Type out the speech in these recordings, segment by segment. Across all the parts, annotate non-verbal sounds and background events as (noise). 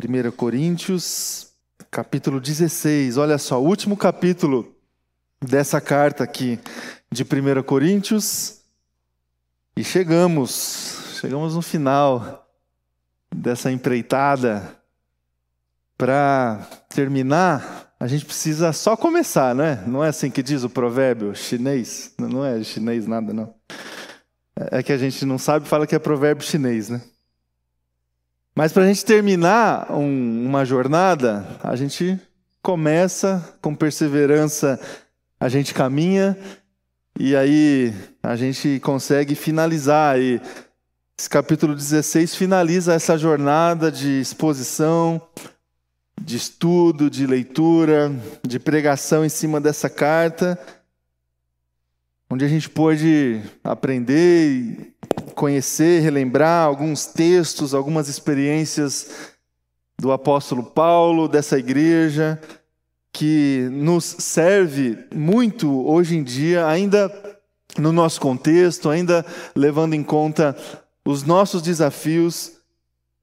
1 Coríntios, capítulo 16. Olha só, o último capítulo dessa carta aqui de 1 Coríntios. E chegamos, chegamos no final dessa empreitada. Para terminar, a gente precisa só começar, né? Não é assim que diz o provérbio chinês? Não é chinês nada, não. É que a gente não sabe, fala que é provérbio chinês, né? Mas para a gente terminar um, uma jornada, a gente começa com perseverança, a gente caminha e aí a gente consegue finalizar. E esse capítulo 16 finaliza essa jornada de exposição, de estudo, de leitura, de pregação em cima dessa carta, onde a gente pôde aprender e conhecer, relembrar alguns textos, algumas experiências do apóstolo Paulo, dessa igreja, que nos serve muito hoje em dia, ainda no nosso contexto, ainda levando em conta os nossos desafios,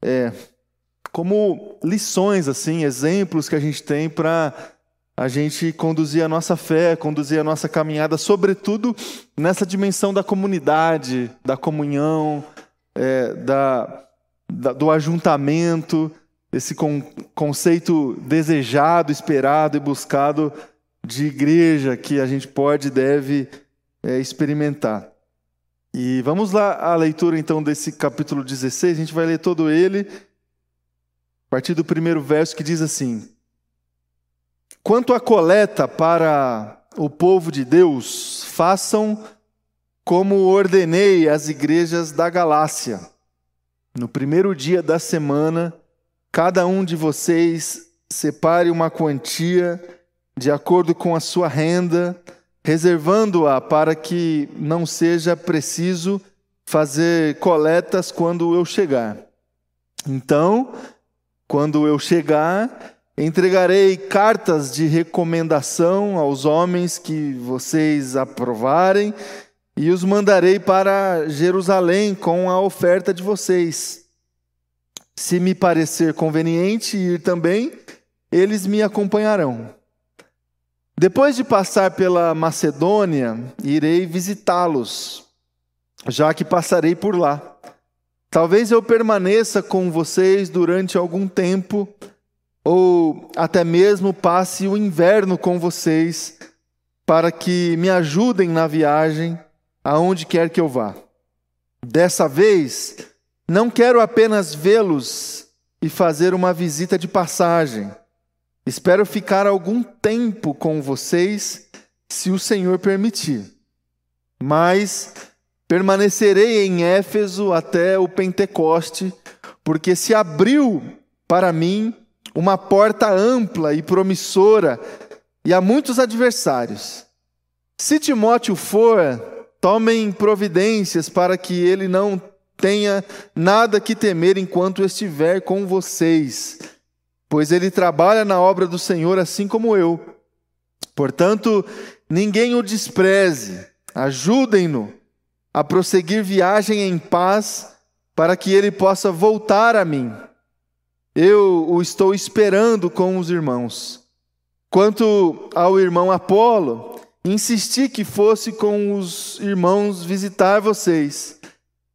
é, como lições, assim, exemplos que a gente tem para a gente conduzir a nossa fé, conduzir a nossa caminhada, sobretudo nessa dimensão da comunidade, da comunhão, é, da, da, do ajuntamento, esse con, conceito desejado, esperado e buscado de igreja que a gente pode e deve é, experimentar. E vamos lá à leitura então desse capítulo 16, a gente vai ler todo ele, a partir do primeiro verso que diz assim. Quanto à coleta para o povo de Deus, façam como ordenei às igrejas da Galácia. No primeiro dia da semana, cada um de vocês separe uma quantia de acordo com a sua renda, reservando-a para que não seja preciso fazer coletas quando eu chegar. Então, quando eu chegar, Entregarei cartas de recomendação aos homens que vocês aprovarem e os mandarei para Jerusalém com a oferta de vocês. Se me parecer conveniente ir também, eles me acompanharão. Depois de passar pela Macedônia, irei visitá-los, já que passarei por lá. Talvez eu permaneça com vocês durante algum tempo ou até mesmo passe o inverno com vocês, para que me ajudem na viagem aonde quer que eu vá. Dessa vez, não quero apenas vê-los e fazer uma visita de passagem. Espero ficar algum tempo com vocês, se o Senhor permitir. Mas permanecerei em Éfeso até o Pentecoste, porque se abriu para mim uma porta ampla e promissora, e há muitos adversários. Se Timóteo for, tomem providências para que ele não tenha nada que temer enquanto estiver com vocês, pois ele trabalha na obra do Senhor assim como eu. Portanto, ninguém o despreze, ajudem-no a prosseguir viagem em paz, para que ele possa voltar a mim eu o estou esperando com os irmãos. Quanto ao irmão Apolo, insisti que fosse com os irmãos visitar vocês.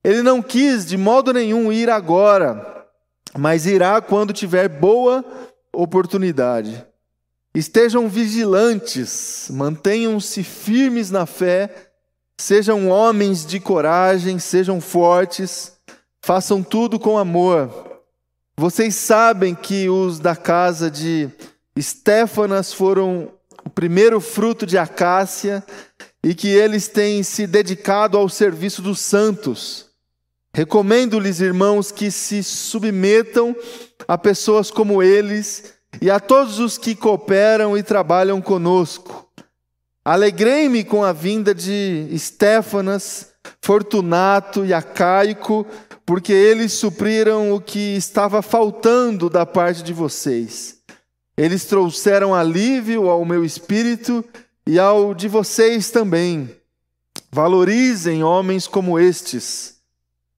Ele não quis de modo nenhum ir agora, mas irá quando tiver boa oportunidade. Estejam vigilantes, mantenham-se firmes na fé, sejam homens de coragem, sejam fortes, façam tudo com amor. Vocês sabem que os da casa de Estéfanas foram o primeiro fruto de Acácia e que eles têm se dedicado ao serviço dos santos. Recomendo-lhes, irmãos, que se submetam a pessoas como eles e a todos os que cooperam e trabalham conosco. Alegrei-me com a vinda de Estéfanas, Fortunato e Acaico, porque eles supriram o que estava faltando da parte de vocês. Eles trouxeram alívio ao meu espírito e ao de vocês também. Valorizem homens como estes.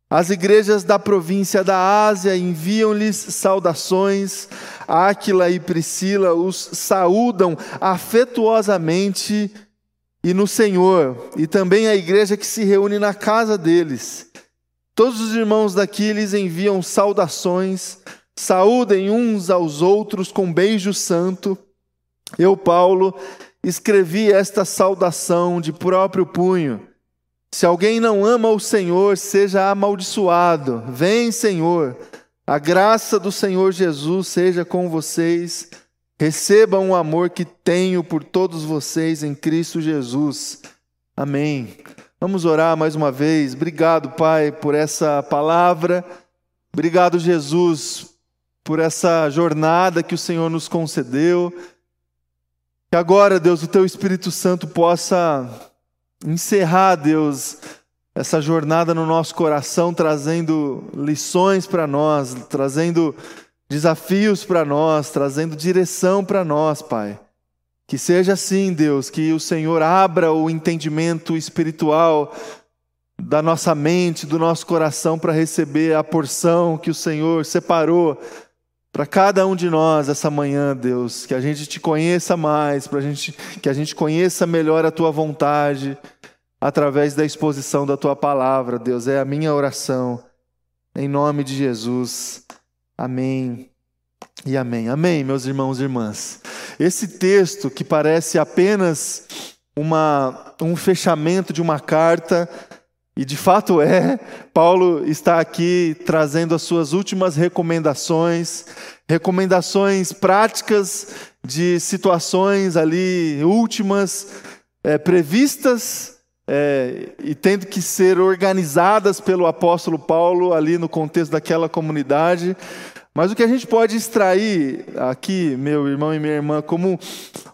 As igrejas da província da Ásia enviam-lhes saudações. Áquila e Priscila os saúdam afetuosamente e no Senhor, e também a igreja que se reúne na casa deles. Todos os irmãos daqui lhes enviam saudações, saúdem uns aos outros com beijo santo. Eu, Paulo, escrevi esta saudação de próprio punho. Se alguém não ama o Senhor, seja amaldiçoado. Vem, Senhor. A graça do Senhor Jesus seja com vocês. Recebam o amor que tenho por todos vocês em Cristo Jesus. Amém. Vamos orar mais uma vez. Obrigado, Pai, por essa palavra. Obrigado, Jesus, por essa jornada que o Senhor nos concedeu. Que agora, Deus, o Teu Espírito Santo possa encerrar, Deus, essa jornada no nosso coração, trazendo lições para nós, trazendo desafios para nós, trazendo direção para nós, Pai. Que seja assim, Deus, que o Senhor abra o entendimento espiritual da nossa mente, do nosso coração, para receber a porção que o Senhor separou para cada um de nós essa manhã, Deus. Que a gente te conheça mais, pra gente, que a gente conheça melhor a tua vontade através da exposição da tua palavra, Deus. É a minha oração. Em nome de Jesus. Amém. E amém. Amém, meus irmãos e irmãs. Esse texto que parece apenas uma, um fechamento de uma carta, e de fato é, Paulo está aqui trazendo as suas últimas recomendações, recomendações práticas de situações ali últimas, é, previstas é, e tendo que ser organizadas pelo apóstolo Paulo ali no contexto daquela comunidade. Mas o que a gente pode extrair aqui, meu irmão e minha irmã, como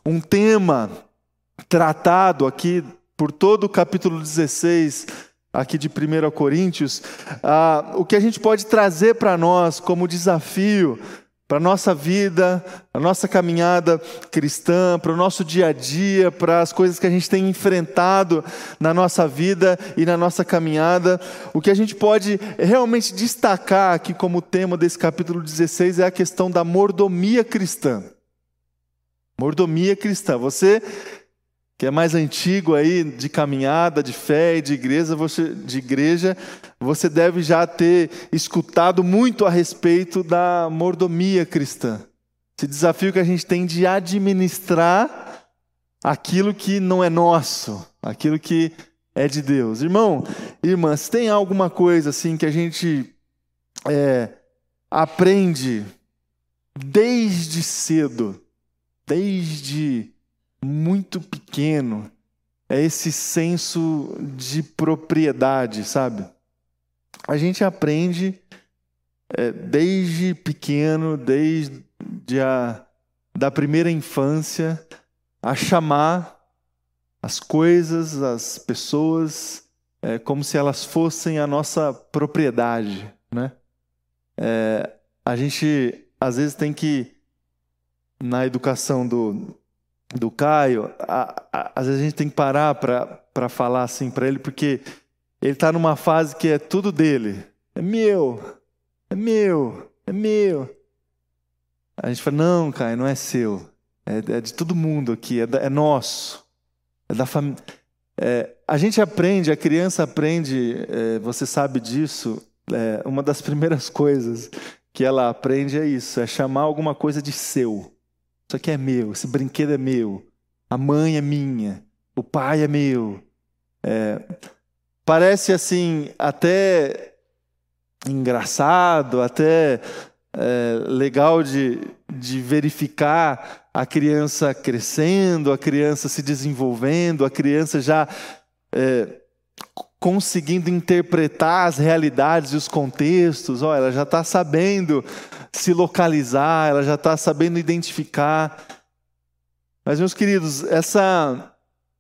um tema tratado aqui por todo o capítulo 16 aqui de 1 Coríntios, ah, o que a gente pode trazer para nós como desafio para a nossa vida, a nossa caminhada cristã, para o nosso dia a dia, para as coisas que a gente tem enfrentado na nossa vida e na nossa caminhada. O que a gente pode realmente destacar aqui como tema desse capítulo 16 é a questão da mordomia cristã. Mordomia cristã. Você que é mais antigo aí de caminhada, de fé e de igreja, você, de igreja, você deve já ter escutado muito a respeito da mordomia cristã. Esse desafio que a gente tem de administrar aquilo que não é nosso, aquilo que é de Deus. Irmão, irmã, se tem alguma coisa assim que a gente é, aprende desde cedo, desde muito pequeno é esse senso de propriedade, sabe? A gente aprende é, desde pequeno, desde a da primeira infância, a chamar as coisas, as pessoas, é, como se elas fossem a nossa propriedade, né? É, a gente às vezes tem que na educação do, do Caio, a, a, às vezes a gente tem que parar para falar assim para ele, porque ele está numa fase que é tudo dele. É meu, é meu, é meu. A gente fala, não, Caio, não é seu. É, é de todo mundo aqui, é, da, é nosso. É da família. É, a gente aprende, a criança aprende, é, você sabe disso, é, uma das (laughs) primeiras coisas que ela aprende é isso, é chamar alguma coisa de seu. Isso aqui é meu, esse brinquedo é meu, a mãe é minha, o pai é meu. É, parece assim, até engraçado, até é, legal de, de verificar a criança crescendo, a criança se desenvolvendo, a criança já é, conseguindo interpretar as realidades e os contextos, oh, ela já está sabendo se localizar, ela já está sabendo identificar. Mas, meus queridos, essa,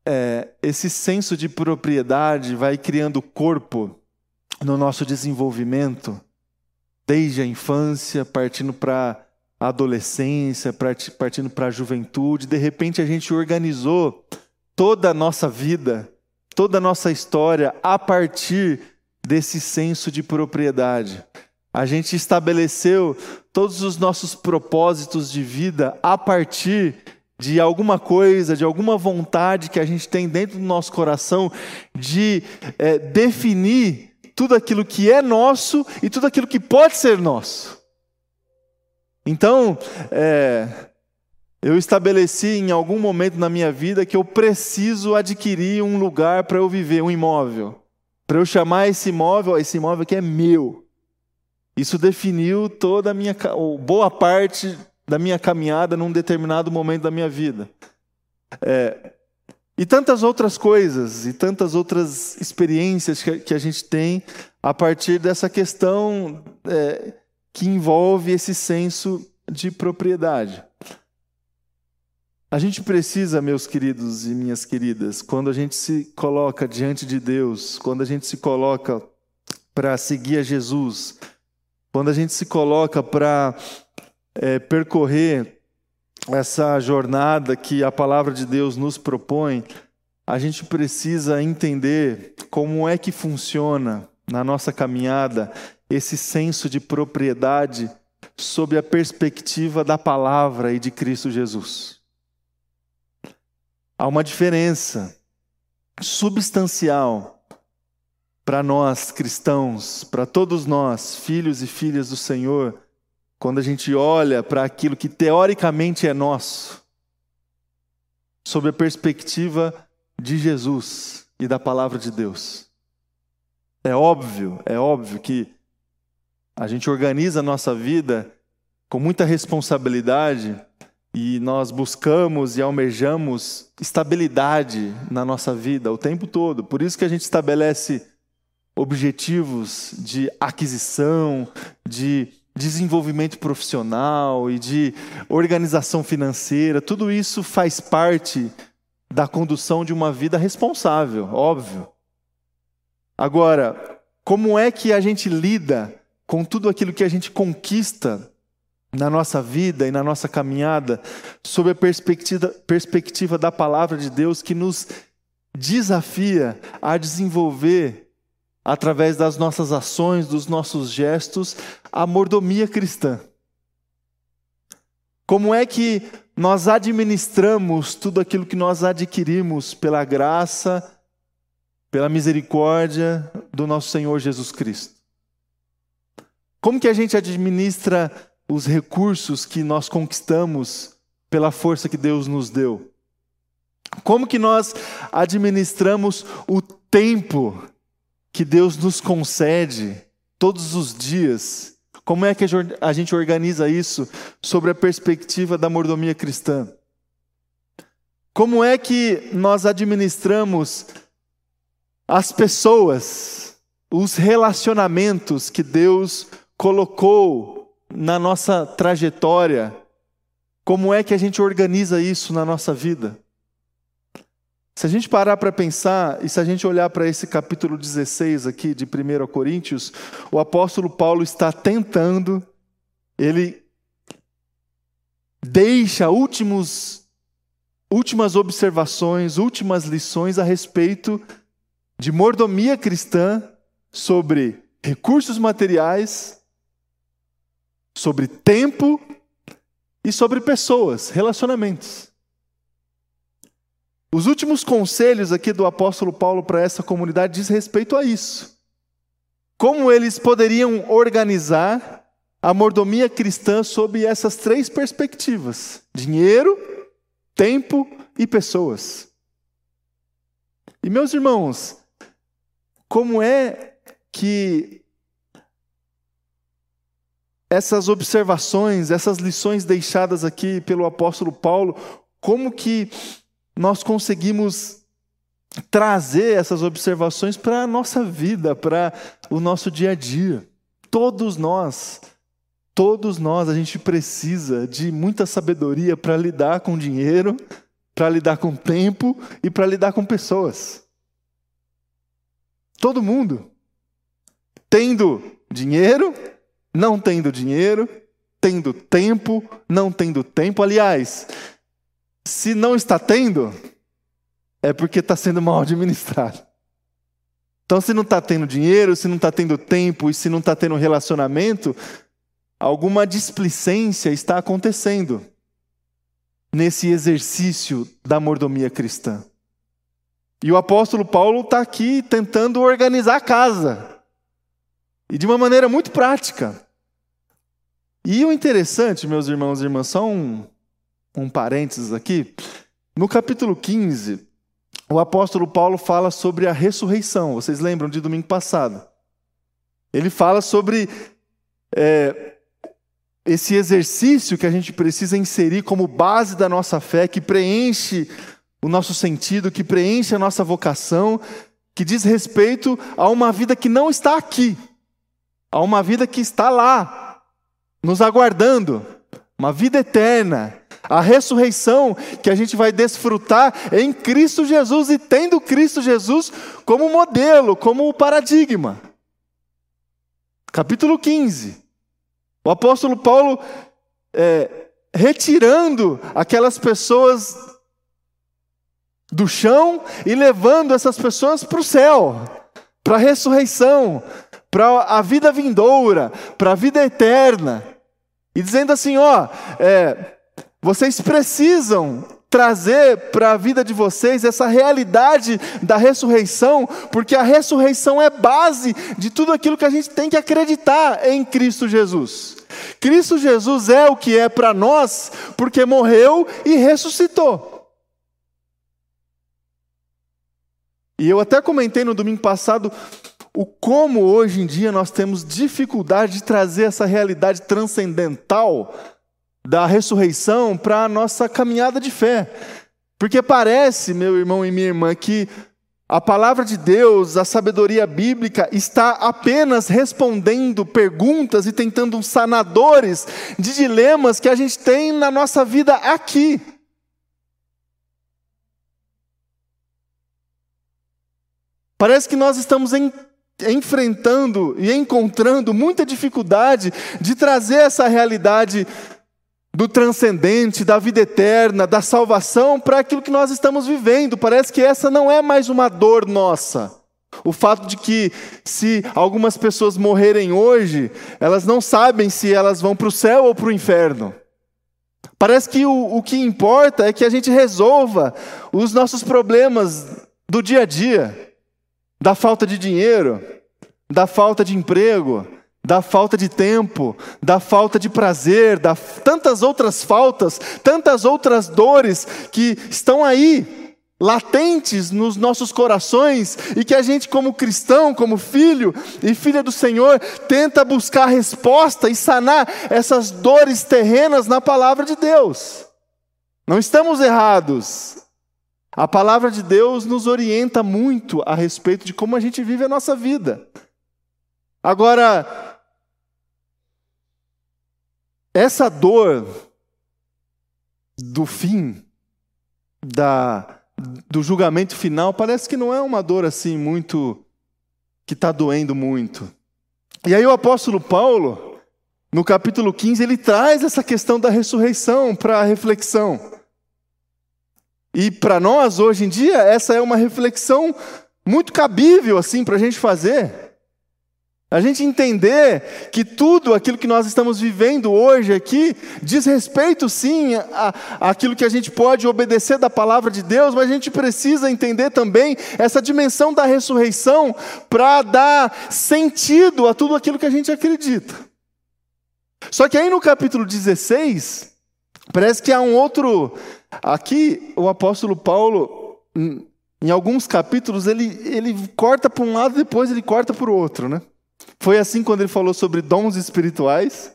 é, esse senso de propriedade vai criando corpo no nosso desenvolvimento, desde a infância, partindo para a adolescência, partindo para a juventude. De repente, a gente organizou toda a nossa vida toda a nossa história a partir desse senso de propriedade. A gente estabeleceu todos os nossos propósitos de vida a partir de alguma coisa, de alguma vontade que a gente tem dentro do nosso coração de é, definir tudo aquilo que é nosso e tudo aquilo que pode ser nosso. Então, é, eu estabeleci em algum momento na minha vida que eu preciso adquirir um lugar para eu viver, um imóvel. Para eu chamar esse imóvel, esse imóvel aqui é meu. Isso definiu toda a minha, boa parte da minha caminhada num determinado momento da minha vida. É, e tantas outras coisas, e tantas outras experiências que, que a gente tem a partir dessa questão é, que envolve esse senso de propriedade. A gente precisa, meus queridos e minhas queridas, quando a gente se coloca diante de Deus, quando a gente se coloca para seguir a Jesus, quando a gente se coloca para é, percorrer essa jornada que a palavra de Deus nos propõe, a gente precisa entender como é que funciona na nossa caminhada esse senso de propriedade sob a perspectiva da palavra e de Cristo Jesus. Há uma diferença substancial para nós cristãos, para todos nós, filhos e filhas do Senhor, quando a gente olha para aquilo que teoricamente é nosso, sob a perspectiva de Jesus e da palavra de Deus. É óbvio, é óbvio que a gente organiza a nossa vida com muita responsabilidade e nós buscamos e almejamos estabilidade na nossa vida o tempo todo. Por isso que a gente estabelece objetivos de aquisição, de desenvolvimento profissional e de organização financeira, tudo isso faz parte da condução de uma vida responsável, óbvio. Agora, como é que a gente lida com tudo aquilo que a gente conquista na nossa vida e na nossa caminhada, sob a perspectiva, perspectiva da palavra de Deus que nos desafia a desenvolver através das nossas ações, dos nossos gestos, a mordomia cristã. Como é que nós administramos tudo aquilo que nós adquirimos pela graça, pela misericórdia do nosso Senhor Jesus Cristo? Como que a gente administra os recursos que nós conquistamos pela força que Deus nos deu? Como que nós administramos o tempo que Deus nos concede todos os dias. Como é que a gente organiza isso sobre a perspectiva da mordomia cristã? Como é que nós administramos as pessoas, os relacionamentos que Deus colocou na nossa trajetória? Como é que a gente organiza isso na nossa vida? Se a gente parar para pensar, e se a gente olhar para esse capítulo 16 aqui de 1 Coríntios, o apóstolo Paulo está tentando, ele deixa últimos, últimas observações, últimas lições a respeito de mordomia cristã sobre recursos materiais, sobre tempo e sobre pessoas, relacionamentos. Os últimos conselhos aqui do apóstolo Paulo para essa comunidade diz respeito a isso. Como eles poderiam organizar a mordomia cristã sob essas três perspectivas: dinheiro, tempo e pessoas. E meus irmãos, como é que essas observações, essas lições deixadas aqui pelo apóstolo Paulo, como que nós conseguimos trazer essas observações para a nossa vida, para o nosso dia a dia. Todos nós, todos nós, a gente precisa de muita sabedoria para lidar com dinheiro, para lidar com tempo e para lidar com pessoas. Todo mundo. Tendo dinheiro, não tendo dinheiro, tendo tempo, não tendo tempo. Aliás, se não está tendo, é porque está sendo mal administrado. Então, se não está tendo dinheiro, se não está tendo tempo e se não está tendo relacionamento, alguma displicência está acontecendo nesse exercício da mordomia cristã. E o apóstolo Paulo está aqui tentando organizar a casa. E de uma maneira muito prática. E o interessante, meus irmãos e irmãs, só um, um parênteses aqui. No capítulo 15, o apóstolo Paulo fala sobre a ressurreição. Vocês lembram de domingo passado? Ele fala sobre é, esse exercício que a gente precisa inserir como base da nossa fé, que preenche o nosso sentido, que preenche a nossa vocação, que diz respeito a uma vida que não está aqui, a uma vida que está lá, nos aguardando, uma vida eterna, a ressurreição que a gente vai desfrutar em Cristo Jesus e tendo Cristo Jesus como modelo, como paradigma. Capítulo 15. O apóstolo Paulo é, retirando aquelas pessoas do chão e levando essas pessoas para o céu, para a ressurreição, para a vida vindoura, para a vida eterna. E dizendo assim: ó, é, vocês precisam trazer para a vida de vocês essa realidade da ressurreição, porque a ressurreição é base de tudo aquilo que a gente tem que acreditar em Cristo Jesus. Cristo Jesus é o que é para nós, porque morreu e ressuscitou. E eu até comentei no domingo passado o como hoje em dia nós temos dificuldade de trazer essa realidade transcendental da ressurreição para a nossa caminhada de fé. Porque parece, meu irmão e minha irmã, que a palavra de Deus, a sabedoria bíblica, está apenas respondendo perguntas e tentando sanadores de dilemas que a gente tem na nossa vida aqui. Parece que nós estamos em, enfrentando e encontrando muita dificuldade de trazer essa realidade do transcendente, da vida eterna, da salvação para aquilo que nós estamos vivendo. Parece que essa não é mais uma dor nossa. O fato de que, se algumas pessoas morrerem hoje, elas não sabem se elas vão para o céu ou para o inferno. Parece que o, o que importa é que a gente resolva os nossos problemas do dia a dia, da falta de dinheiro, da falta de emprego, da falta de tempo, da falta de prazer, da tantas outras faltas, tantas outras dores que estão aí latentes nos nossos corações e que a gente como cristão, como filho e filha do Senhor, tenta buscar resposta e sanar essas dores terrenas na palavra de Deus. Não estamos errados. A palavra de Deus nos orienta muito a respeito de como a gente vive a nossa vida. Agora, essa dor do fim, da, do julgamento final, parece que não é uma dor assim muito. que está doendo muito. E aí o apóstolo Paulo, no capítulo 15, ele traz essa questão da ressurreição para a reflexão. E para nós, hoje em dia, essa é uma reflexão muito cabível assim para a gente fazer. A gente entender que tudo aquilo que nós estamos vivendo hoje aqui diz respeito sim àquilo que a gente pode obedecer da palavra de Deus, mas a gente precisa entender também essa dimensão da ressurreição para dar sentido a tudo aquilo que a gente acredita. Só que aí no capítulo 16, parece que há um outro. Aqui o apóstolo Paulo, em alguns capítulos, ele, ele corta para um lado e depois ele corta para o outro, né? Foi assim quando ele falou sobre dons espirituais.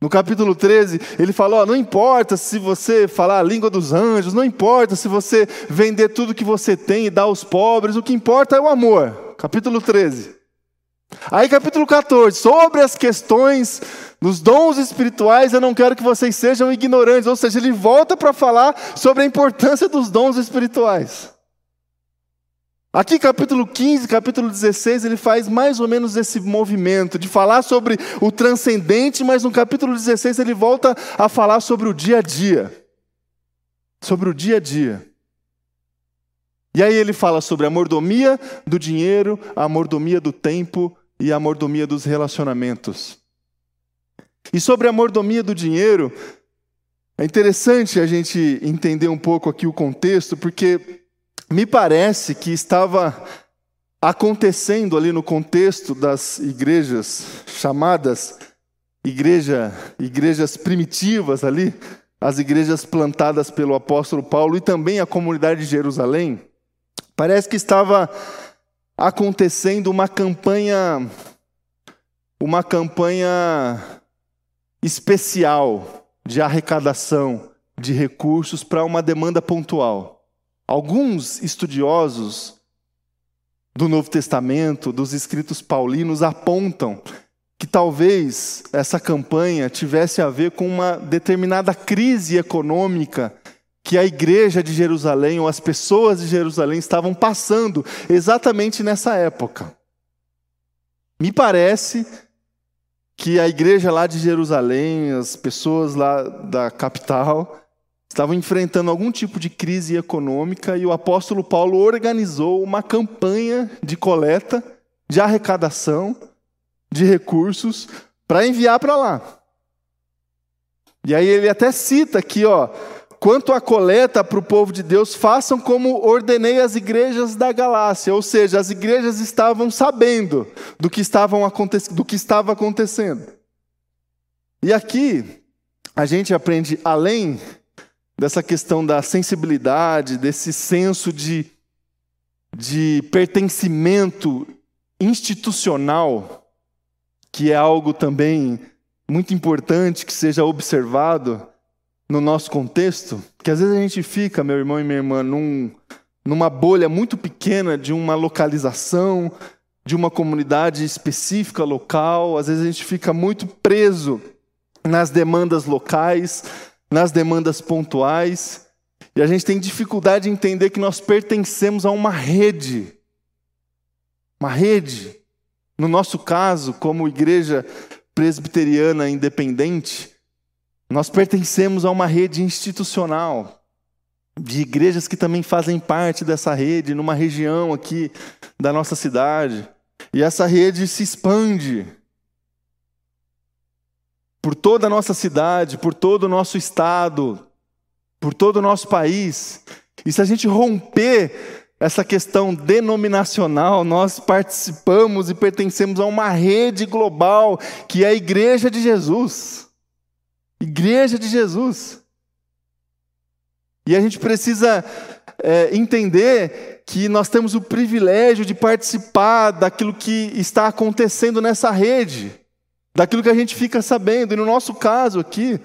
No capítulo 13, ele falou: não importa se você falar a língua dos anjos, não importa se você vender tudo que você tem e dar aos pobres, o que importa é o amor. Capítulo 13. Aí, capítulo 14, sobre as questões dos dons espirituais, eu não quero que vocês sejam ignorantes. Ou seja, ele volta para falar sobre a importância dos dons espirituais. Aqui, capítulo 15, capítulo 16, ele faz mais ou menos esse movimento de falar sobre o transcendente, mas no capítulo 16 ele volta a falar sobre o dia a dia. Sobre o dia a dia. E aí ele fala sobre a mordomia do dinheiro, a mordomia do tempo e a mordomia dos relacionamentos. E sobre a mordomia do dinheiro, é interessante a gente entender um pouco aqui o contexto, porque me parece que estava acontecendo ali no contexto das igrejas chamadas igreja, igrejas primitivas ali, as igrejas plantadas pelo apóstolo Paulo e também a comunidade de Jerusalém, parece que estava acontecendo uma campanha uma campanha especial de arrecadação de recursos para uma demanda pontual. Alguns estudiosos do Novo Testamento, dos escritos paulinos, apontam que talvez essa campanha tivesse a ver com uma determinada crise econômica que a igreja de Jerusalém ou as pessoas de Jerusalém estavam passando exatamente nessa época. Me parece que a igreja lá de Jerusalém, as pessoas lá da capital, estavam enfrentando algum tipo de crise econômica e o apóstolo Paulo organizou uma campanha de coleta, de arrecadação de recursos para enviar para lá. E aí ele até cita aqui, ó, quanto à coleta para o povo de Deus, façam como ordenei as igrejas da Galácia, ou seja, as igrejas estavam sabendo do que, estavam do que estava acontecendo. E aqui a gente aprende, além dessa questão da sensibilidade, desse senso de, de pertencimento institucional, que é algo também muito importante que seja observado no nosso contexto, que às vezes a gente fica, meu irmão e minha irmã, num, numa bolha muito pequena de uma localização, de uma comunidade específica local, às vezes a gente fica muito preso nas demandas locais, nas demandas pontuais, e a gente tem dificuldade de entender que nós pertencemos a uma rede. Uma rede. No nosso caso, como igreja presbiteriana independente, nós pertencemos a uma rede institucional de igrejas que também fazem parte dessa rede numa região aqui da nossa cidade. E essa rede se expande por toda a nossa cidade, por todo o nosso estado, por todo o nosso país. E se a gente romper essa questão denominacional, nós participamos e pertencemos a uma rede global que é a Igreja de Jesus. Igreja de Jesus. E a gente precisa é, entender que nós temos o privilégio de participar daquilo que está acontecendo nessa rede, daquilo que a gente fica sabendo. E no nosso caso aqui,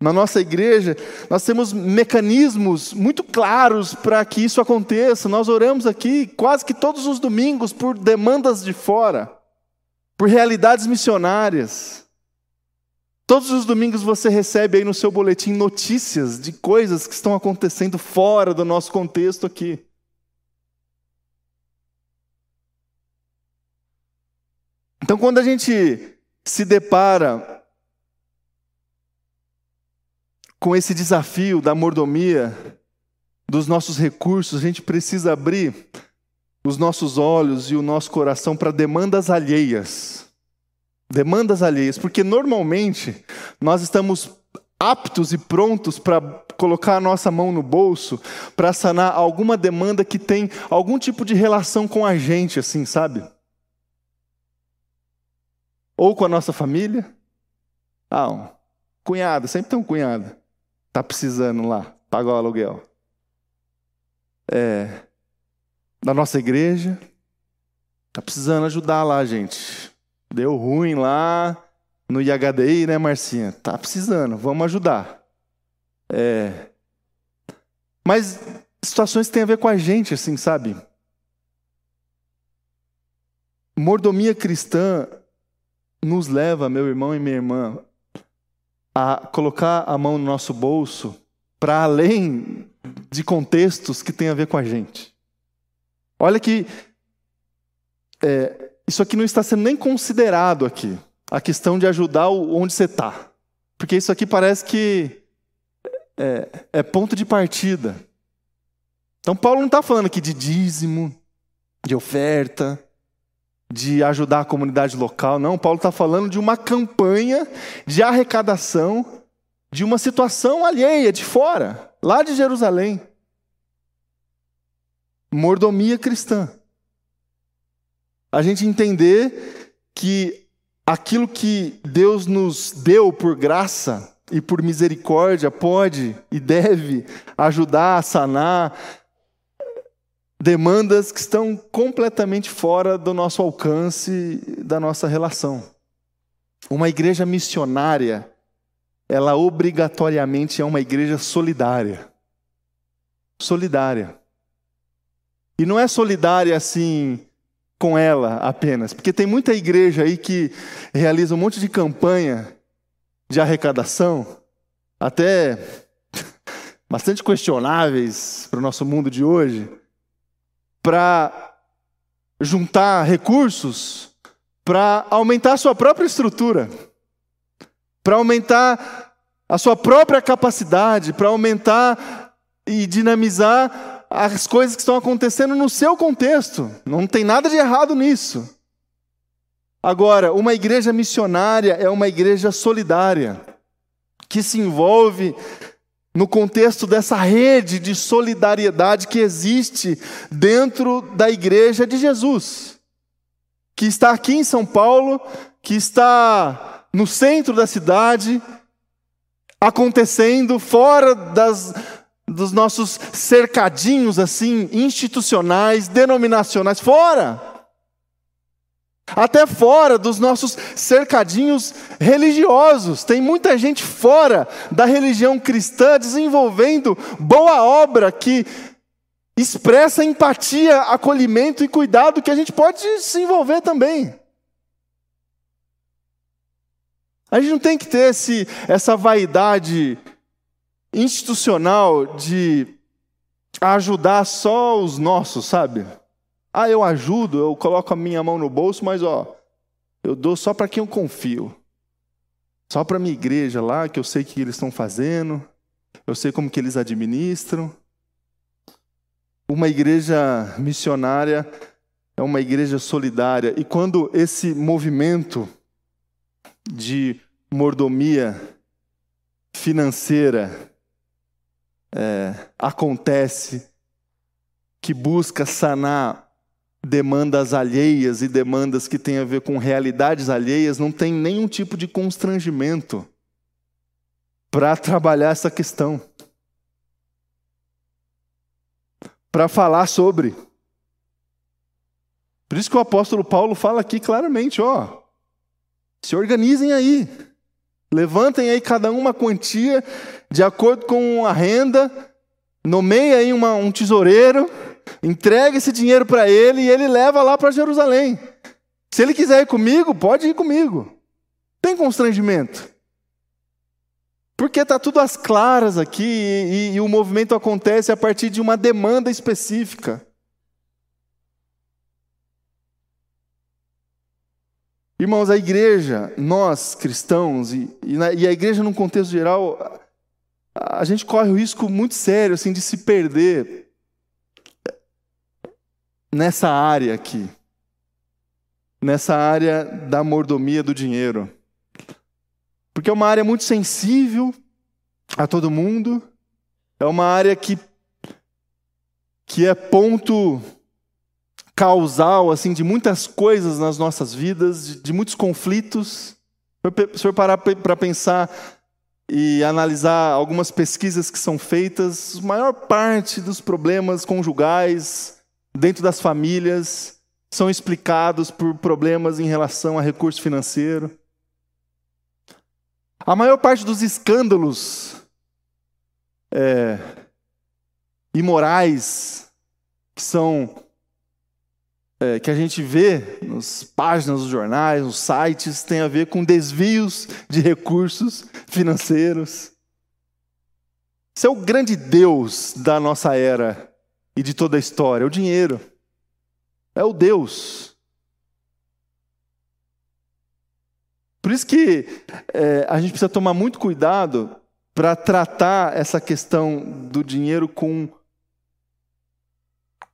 na nossa igreja, nós temos mecanismos muito claros para que isso aconteça. Nós oramos aqui quase que todos os domingos por demandas de fora, por realidades missionárias. Todos os domingos você recebe aí no seu boletim notícias de coisas que estão acontecendo fora do nosso contexto aqui. Então, quando a gente se depara com esse desafio da mordomia dos nossos recursos, a gente precisa abrir os nossos olhos e o nosso coração para demandas alheias demandas alheias, porque normalmente nós estamos aptos e prontos para colocar a nossa mão no bolso para sanar alguma demanda que tem algum tipo de relação com a gente, assim, sabe? Ou com a nossa família. Ah, um cunhado, sempre tem um cunhado. Tá precisando lá, pagar o aluguel. É, da nossa igreja. Tá precisando ajudar lá, gente. Deu ruim lá no IHDI, né, Marcinha? Tá precisando, vamos ajudar. É. Mas situações que têm a ver com a gente, assim, sabe? Mordomia cristã nos leva, meu irmão e minha irmã, a colocar a mão no nosso bolso para além de contextos que têm a ver com a gente. Olha que é, isso aqui não está sendo nem considerado aqui, a questão de ajudar onde você está. Porque isso aqui parece que é, é ponto de partida. Então, Paulo não está falando aqui de dízimo, de oferta, de ajudar a comunidade local, não. Paulo está falando de uma campanha de arrecadação de uma situação alheia, de fora, lá de Jerusalém. Mordomia cristã. A gente entender que aquilo que Deus nos deu por graça e por misericórdia pode e deve ajudar a sanar demandas que estão completamente fora do nosso alcance, da nossa relação. Uma igreja missionária, ela obrigatoriamente é uma igreja solidária. Solidária. E não é solidária assim com ela apenas, porque tem muita igreja aí que realiza um monte de campanha de arrecadação, até (laughs) bastante questionáveis para o nosso mundo de hoje para juntar recursos para aumentar a sua própria estrutura, para aumentar a sua própria capacidade, para aumentar e dinamizar as coisas que estão acontecendo no seu contexto. Não tem nada de errado nisso. Agora, uma igreja missionária é uma igreja solidária, que se envolve no contexto dessa rede de solidariedade que existe dentro da igreja de Jesus, que está aqui em São Paulo, que está no centro da cidade, acontecendo fora das, dos nossos cercadinhos assim institucionais, denominacionais, fora até fora dos nossos cercadinhos religiosos. Tem muita gente fora da religião cristã desenvolvendo boa obra que expressa empatia, acolhimento e cuidado que a gente pode desenvolver também. A gente não tem que ter esse, essa vaidade institucional de ajudar só os nossos, sabe? Ah, eu ajudo, eu coloco a minha mão no bolso, mas ó, eu dou só para quem eu confio. Só para minha igreja lá, que eu sei o que eles estão fazendo, eu sei como que eles administram. Uma igreja missionária é uma igreja solidária. E quando esse movimento de mordomia financeira é, acontece, que busca sanar demandas alheias e demandas que têm a ver com realidades alheias, não tem nenhum tipo de constrangimento para trabalhar essa questão. Para falar sobre. Por isso que o apóstolo Paulo fala aqui claramente, ó, se organizem aí. Levantem aí cada um uma quantia de acordo com a renda, nomeiem aí uma, um tesoureiro entrega esse dinheiro para ele e ele leva lá para Jerusalém. Se ele quiser ir comigo, pode ir comigo. Tem constrangimento. Porque está tudo às claras aqui e, e, e o movimento acontece a partir de uma demanda específica. Irmãos, a igreja, nós cristãos, e, e, na, e, a igreja num contexto geral, a, a gente corre o risco muito sério assim, de se perder nessa área aqui, nessa área da mordomia do dinheiro. Porque é uma área muito sensível a todo mundo, é uma área que, que é ponto causal assim de muitas coisas nas nossas vidas, de, de muitos conflitos. Se senhor parar para pensar e analisar algumas pesquisas que são feitas, a maior parte dos problemas conjugais, dentro das famílias são explicados por problemas em relação a recurso financeiro. A maior parte dos escândalos é, imorais que são é, que a gente vê nas páginas dos jornais, nos sites, tem a ver com desvios de recursos financeiros. Esse é o grande Deus da nossa era e de toda a história? O dinheiro. É o Deus. Por isso que é, a gente precisa tomar muito cuidado para tratar essa questão do dinheiro com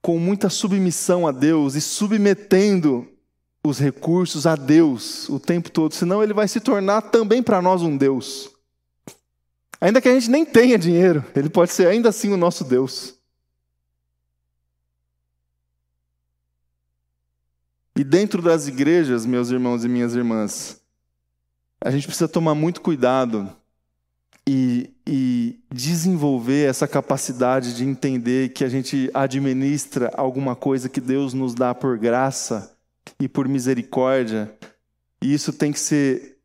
com muita submissão a Deus e submetendo os recursos a Deus o tempo todo, senão ele vai se tornar também para nós um Deus. Ainda que a gente nem tenha dinheiro, ele pode ser ainda assim o nosso Deus. E dentro das igrejas, meus irmãos e minhas irmãs, a gente precisa tomar muito cuidado e, e, desenvolver essa capacidade de entender que a gente administra alguma coisa que Deus nos dá por graça e por misericórdia, e isso tem que ser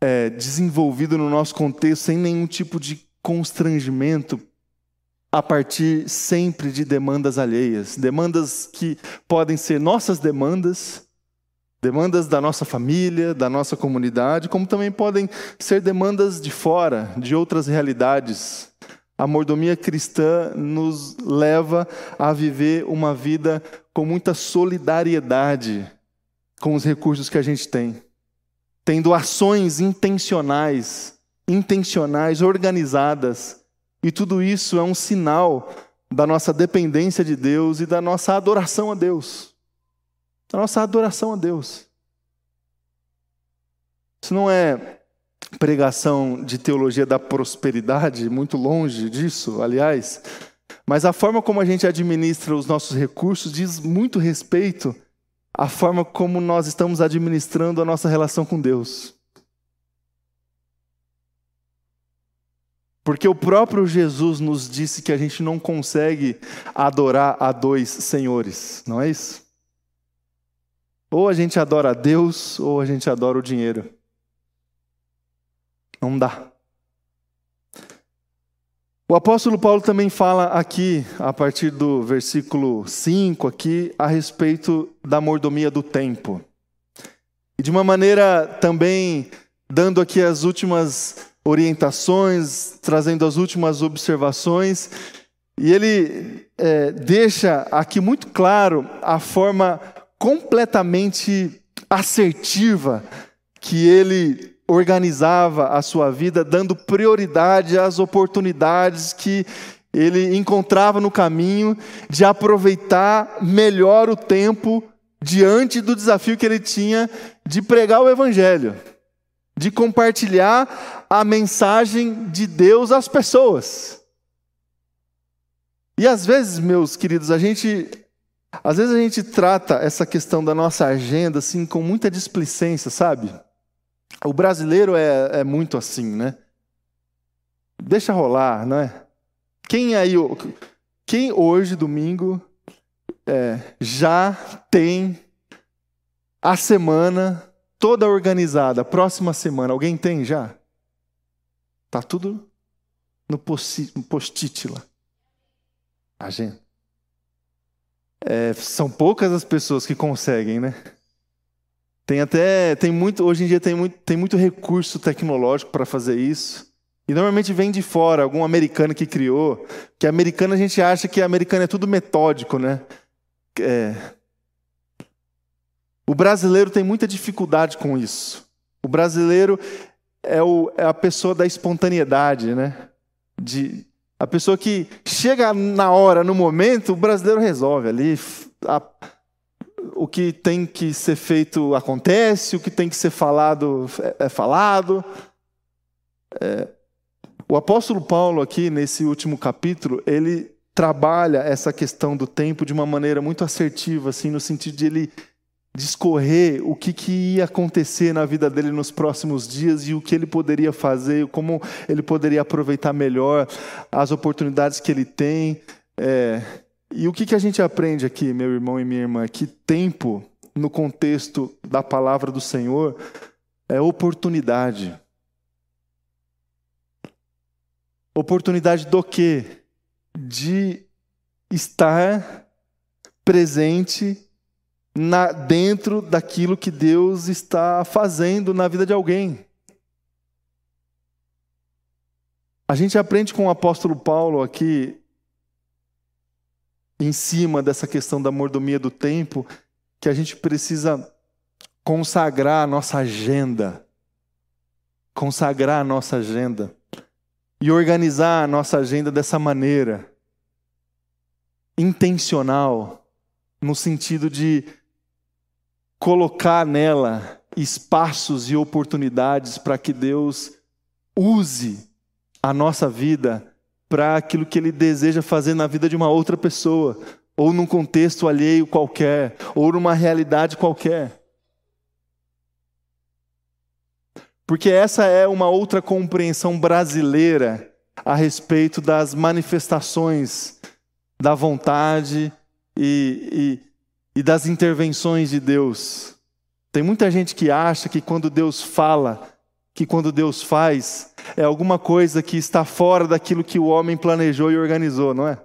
é, desenvolvido no nosso contexto sem nenhum tipo de constrangimento a partir sempre de demandas alheias, demandas que podem ser nossas demandas Demandas da nossa família, da nossa comunidade, como também podem ser demandas de fora, de outras realidades. A mordomia cristã nos leva a viver uma vida com muita solidariedade com os recursos que a gente tem, tendo ações intencionais, intencionais, organizadas. E tudo isso é um sinal da nossa dependência de Deus e da nossa adoração a Deus a nossa adoração a Deus. Isso não é pregação de teologia da prosperidade, muito longe disso, aliás, mas a forma como a gente administra os nossos recursos diz muito respeito à forma como nós estamos administrando a nossa relação com Deus. Porque o próprio Jesus nos disse que a gente não consegue adorar a dois senhores, não é isso? Ou a gente adora a Deus, ou a gente adora o dinheiro. Não dá. O apóstolo Paulo também fala aqui, a partir do versículo 5 aqui, a respeito da mordomia do tempo. E de uma maneira também dando aqui as últimas orientações, trazendo as últimas observações, e ele é, deixa aqui muito claro a forma completamente assertiva que ele organizava a sua vida, dando prioridade às oportunidades que ele encontrava no caminho de aproveitar melhor o tempo diante do desafio que ele tinha de pregar o evangelho, de compartilhar a mensagem de Deus às pessoas. E às vezes, meus queridos, a gente às vezes a gente trata essa questão da nossa agenda assim com muita displicência, sabe? O brasileiro é, é muito assim, né? Deixa rolar, não é? Quem aí, quem hoje, domingo, é, já tem a semana toda organizada, próxima semana, alguém tem já? Tá tudo no post-it lá. Agenda. É, são poucas as pessoas que conseguem, né? Tem até, tem muito, hoje em dia tem muito, tem muito recurso tecnológico para fazer isso. E normalmente vem de fora, algum americano que criou. Que americano a gente acha que americano é tudo metódico, né? É... O brasileiro tem muita dificuldade com isso. O brasileiro é, o, é a pessoa da espontaneidade, né? De, a pessoa que chega na hora, no momento, o brasileiro resolve ali. A, o que tem que ser feito acontece, o que tem que ser falado é, é falado. É, o apóstolo Paulo, aqui nesse último capítulo, ele trabalha essa questão do tempo de uma maneira muito assertiva, assim, no sentido de ele discorrer o que, que ia acontecer na vida dele nos próximos dias e o que ele poderia fazer, como ele poderia aproveitar melhor as oportunidades que ele tem. É, e o que, que a gente aprende aqui, meu irmão e minha irmã? Que tempo, no contexto da palavra do Senhor, é oportunidade. Oportunidade do quê? De estar presente na, dentro daquilo que Deus está fazendo na vida de alguém. A gente aprende com o apóstolo Paulo aqui, em cima dessa questão da mordomia do tempo, que a gente precisa consagrar a nossa agenda. Consagrar a nossa agenda. E organizar a nossa agenda dessa maneira. intencional, no sentido de colocar nela espaços e oportunidades para que Deus use a nossa vida para aquilo que Ele deseja fazer na vida de uma outra pessoa, ou num contexto alheio qualquer, ou numa realidade qualquer. Porque essa é uma outra compreensão brasileira a respeito das manifestações da vontade e, e, e das intervenções de Deus. Tem muita gente que acha que quando Deus fala, que quando Deus faz, é alguma coisa que está fora daquilo que o homem planejou e organizou, não é?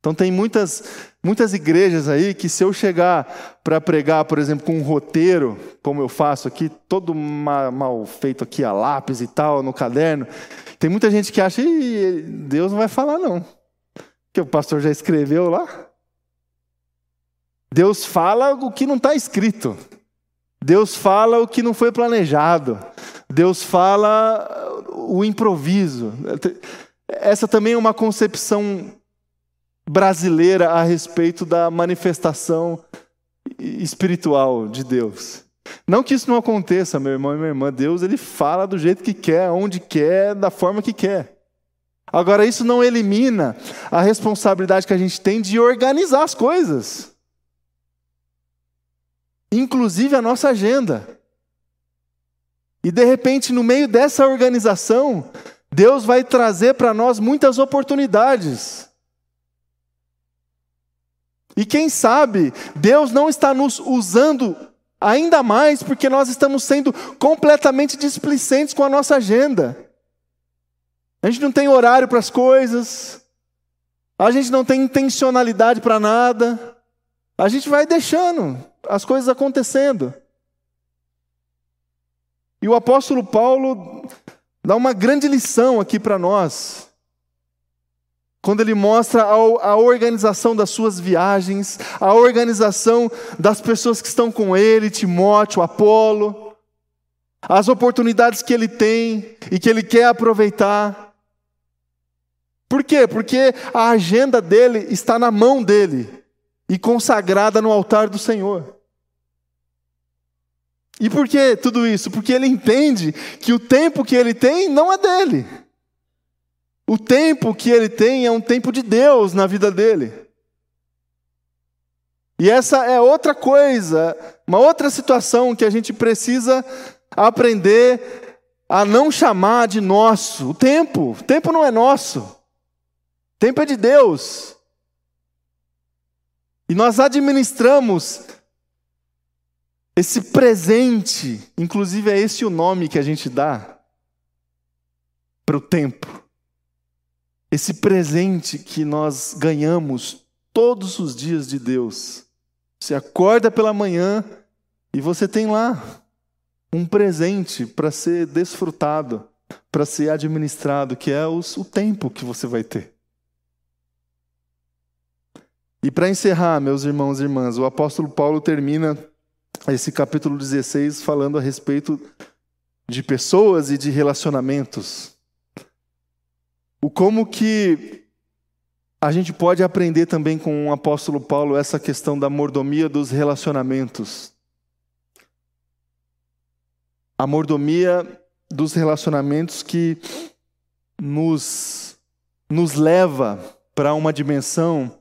Então tem muitas, muitas igrejas aí que se eu chegar para pregar, por exemplo, com um roteiro, como eu faço aqui, todo mal, feito aqui a lápis e tal, no caderno, tem muita gente que acha, que Deus não vai falar não. Que o pastor já escreveu lá. Deus fala o que não está escrito. Deus fala o que não foi planejado. Deus fala o improviso. Essa também é uma concepção brasileira a respeito da manifestação espiritual de Deus. Não que isso não aconteça, meu irmão e minha irmã. Deus ele fala do jeito que quer, onde quer, da forma que quer. Agora, isso não elimina a responsabilidade que a gente tem de organizar as coisas, inclusive a nossa agenda. E de repente, no meio dessa organização, Deus vai trazer para nós muitas oportunidades. E quem sabe, Deus não está nos usando ainda mais porque nós estamos sendo completamente displicentes com a nossa agenda. A gente não tem horário para as coisas, a gente não tem intencionalidade para nada, a gente vai deixando as coisas acontecendo. E o apóstolo Paulo dá uma grande lição aqui para nós quando ele mostra a, organização das suas viagens, a organização das pessoas que estão com ele, Timóteo, Apolo, as oportunidades que ele tem e que ele quer aproveitar. Por quê? Porque a agenda dele está na mão dele e consagrada no altar do Senhor. E por que tudo isso? Porque ele entende que o tempo que ele tem não é dele. O tempo que ele tem é um tempo de Deus na vida dele. E essa é outra coisa, uma outra situação que a gente precisa aprender a não chamar de nosso. O tempo, o tempo não é nosso. O tempo é de Deus. E nós administramos esse presente, inclusive é esse o nome que a gente dá para o tempo esse presente que nós ganhamos todos os dias de Deus. Você acorda pela manhã e você tem lá um presente para ser desfrutado, para ser administrado, que é o, o tempo que você vai ter. E para encerrar, meus irmãos e irmãs, o apóstolo Paulo termina esse capítulo 16 falando a respeito de pessoas e de relacionamentos o como que a gente pode aprender também com o apóstolo Paulo essa questão da mordomia dos relacionamentos. A mordomia dos relacionamentos que nos, nos leva para uma dimensão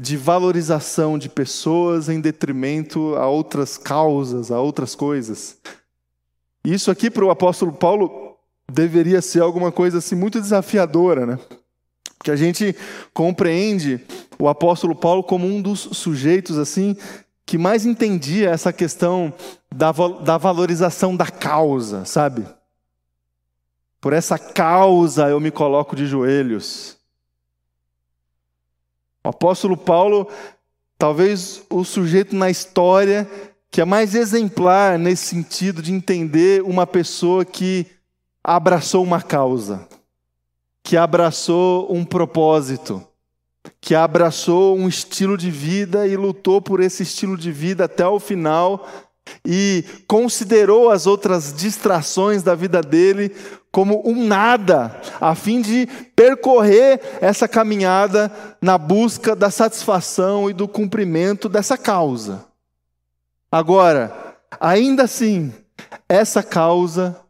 de valorização de pessoas em detrimento a outras causas, a outras coisas. Isso aqui para o apóstolo Paulo deveria ser alguma coisa assim muito desafiadora, né? Que a gente compreende o apóstolo Paulo como um dos sujeitos assim que mais entendia essa questão da, da valorização da causa, sabe? Por essa causa eu me coloco de joelhos. O apóstolo Paulo, talvez o sujeito na história que é mais exemplar nesse sentido de entender uma pessoa que abraçou uma causa, que abraçou um propósito, que abraçou um estilo de vida e lutou por esse estilo de vida até o final e considerou as outras distrações da vida dele como um nada, a fim de percorrer essa caminhada na busca da satisfação e do cumprimento dessa causa. Agora, ainda assim, essa causa,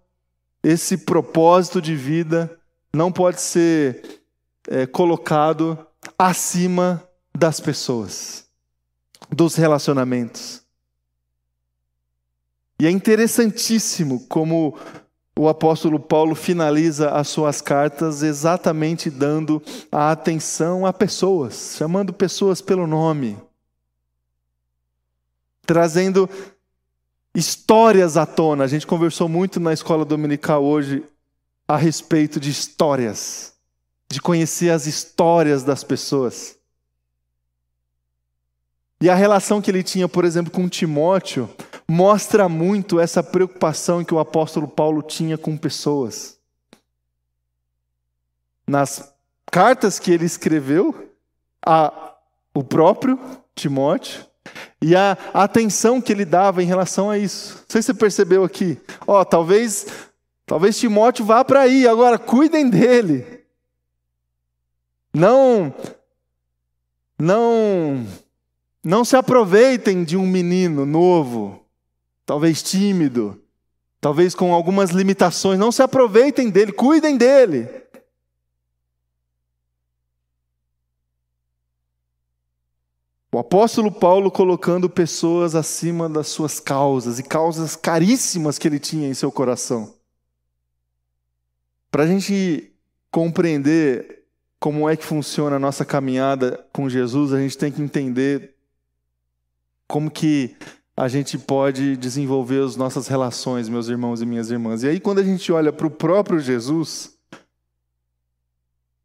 esse propósito de vida, não pode ser é, colocado acima das pessoas, dos relacionamentos. E é interessantíssimo como o apóstolo Paulo finaliza as suas cartas exatamente dando a atenção a pessoas, chamando pessoas pelo nome, trazendo histórias à tona. A gente conversou muito na escola dominical hoje a respeito de histórias, de conhecer as histórias das pessoas. E a relação que ele tinha, por exemplo, com Timóteo, mostra muito essa preocupação que o apóstolo Paulo tinha com pessoas. Nas cartas que ele escreveu a o próprio Timóteo e a atenção que ele dava em relação a isso. Não sei se você percebeu aqui. Ó, oh, talvez talvez Timóteo vá para aí, agora cuidem dele. Não não não se aproveitem de um menino novo talvez tímido, talvez com algumas limitações. Não se aproveitem dele, cuidem dele. O apóstolo Paulo colocando pessoas acima das suas causas e causas caríssimas que ele tinha em seu coração. Para a gente compreender como é que funciona a nossa caminhada com Jesus, a gente tem que entender como que a gente pode desenvolver as nossas relações, meus irmãos e minhas irmãs. E aí, quando a gente olha para o próprio Jesus,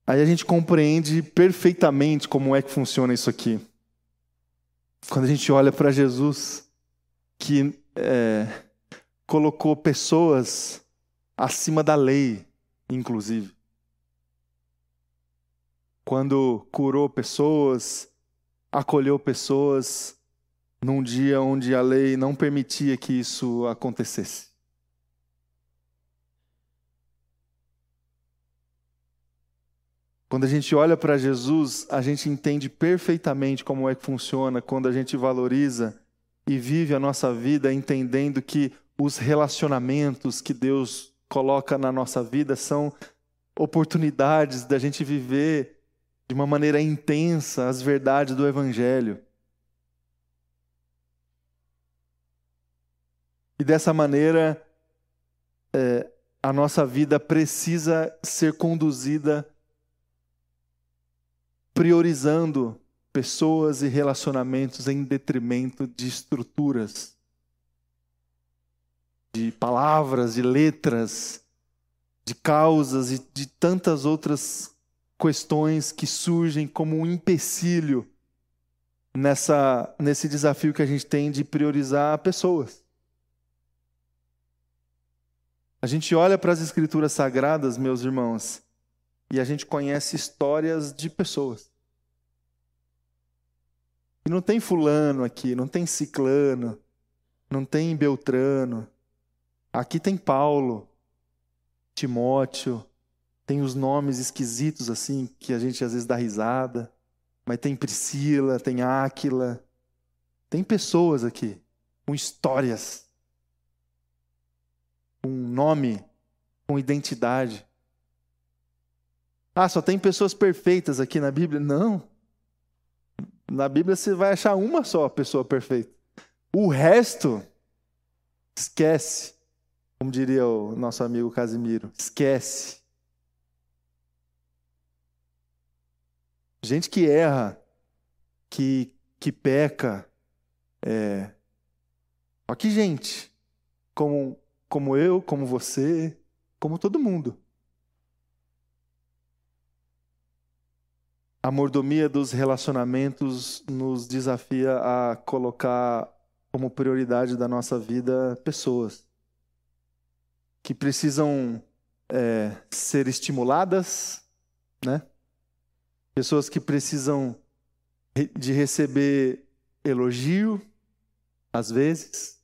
aí a gente compreende perfeitamente como é que funciona isso aqui. Quando a gente olha para Jesus, que é, colocou pessoas acima da lei, inclusive. Quando curou pessoas, acolheu pessoas, num dia onde a lei não permitia que isso acontecesse. Quando a gente olha para Jesus, a gente entende perfeitamente como é que funciona quando a gente valoriza e vive a nossa vida entendendo que os relacionamentos que Deus coloca na nossa vida são oportunidades da gente viver de uma maneira intensa as verdades do Evangelho. E dessa maneira, é, a nossa vida precisa ser conduzida priorizando pessoas e relacionamentos em detrimento de estruturas, de palavras, de letras, de causas e de tantas outras questões que surgem como um empecilho nessa, nesse desafio que a gente tem de priorizar pessoas. A gente olha para as Escrituras Sagradas, meus irmãos, e a gente conhece histórias de pessoas. E não tem Fulano aqui, não tem Ciclano, não tem Beltrano. Aqui tem Paulo, Timóteo, tem os nomes esquisitos assim, que a gente às vezes dá risada. Mas tem Priscila, tem Áquila. Tem pessoas aqui, com histórias com nome, com identidade. Ah, só tem pessoas perfeitas aqui na Bíblia? Não. Na Bíblia você vai achar uma só pessoa perfeita. O resto, esquece. Como diria o nosso amigo Casimiro, esquece. Gente que erra, que, que peca. É... Aqui, gente, como como eu, como você, como todo mundo. A mordomia dos relacionamentos nos desafia a colocar como prioridade da nossa vida pessoas que precisam é, ser estimuladas, né? Pessoas que precisam de receber elogio, às vezes,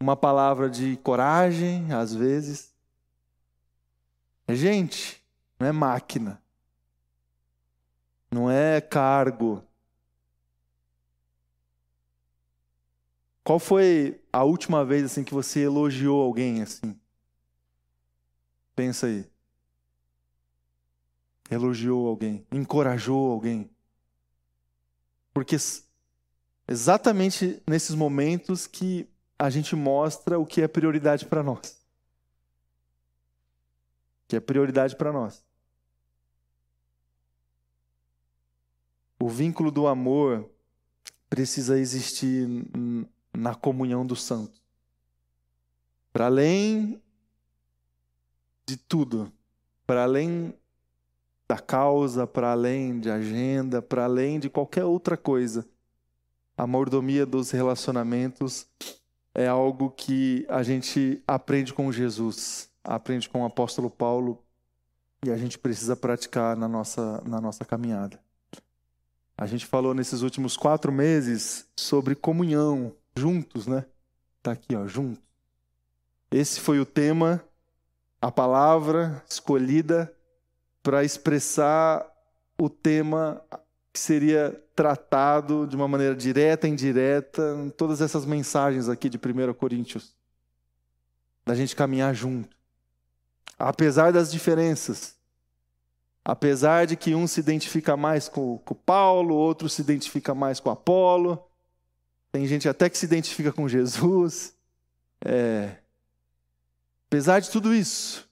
uma palavra de coragem, às vezes. É gente, não é máquina. não é cargo. Qual foi a última vez assim que você elogiou alguém assim? Pensa aí. Elogiou alguém, encorajou alguém. Porque exatamente nesses momentos que a gente mostra o que é prioridade para nós. Que é prioridade para nós. O vínculo do amor precisa existir na comunhão dos santos. Para além de tudo, para além da causa, para além de agenda, para além de qualquer outra coisa, a mordomia dos relacionamentos é algo que a gente aprende com Jesus, aprende com o apóstolo Paulo e a gente precisa praticar na nossa, na nossa caminhada. A gente falou nesses últimos quatro meses sobre comunhão, juntos, né? Tá aqui, ó, juntos. Esse foi o tema, a palavra escolhida para expressar o tema que seria tratado de uma maneira direta, indireta, em todas essas mensagens aqui de 1 Coríntios. Da gente caminhar junto. Apesar das diferenças. Apesar de que um se identifica mais com, com Paulo, outro se identifica mais com Apolo, tem gente até que se identifica com Jesus. É... Apesar de tudo isso,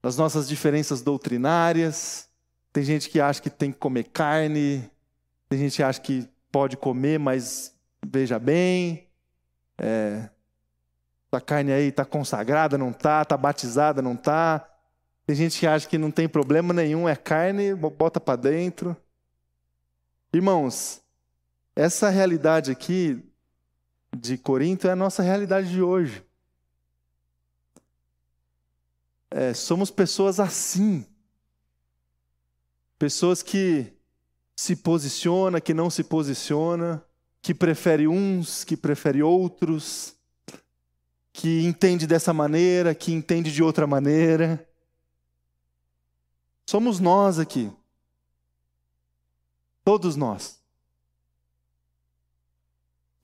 das nossas diferenças doutrinárias, tem gente que acha que tem que comer carne, tem gente que acha que pode comer, mas veja bem, é, a carne aí está consagrada, não está, está batizada, não está. Tem gente que acha que não tem problema nenhum, é carne, bota para dentro. Irmãos, essa realidade aqui de Corinto é a nossa realidade de hoje. É, somos pessoas assim. Pessoas que se posiciona, que não se posiciona, que prefere uns, que prefere outros, que entende dessa maneira, que entende de outra maneira. Somos nós aqui. Todos nós.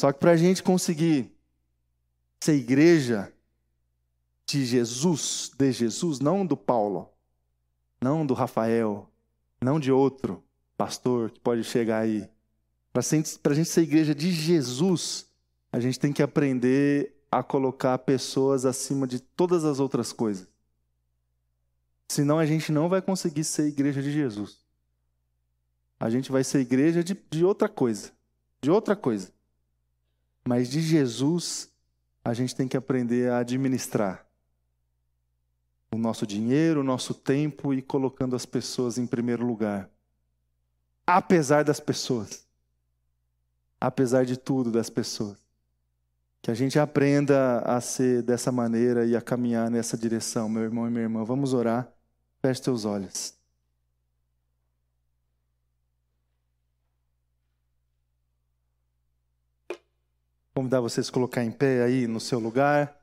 Só que para a gente conseguir ser igreja de Jesus, de Jesus, não do Paulo, não do Rafael, não de outro pastor que pode chegar aí. Para a gente ser igreja de Jesus, a gente tem que aprender a colocar pessoas acima de todas as outras coisas. Senão a gente não vai conseguir ser igreja de Jesus. A gente vai ser igreja de, de outra coisa. De outra coisa. Mas de Jesus, a gente tem que aprender a administrar o nosso dinheiro, o nosso tempo e colocando as pessoas em primeiro lugar. Apesar das pessoas. Apesar de tudo das pessoas. Que a gente aprenda a ser dessa maneira e a caminhar nessa direção, meu irmão e minha irmã. Vamos orar. Feche teus olhos. convidar vocês a colocar em pé aí no seu lugar.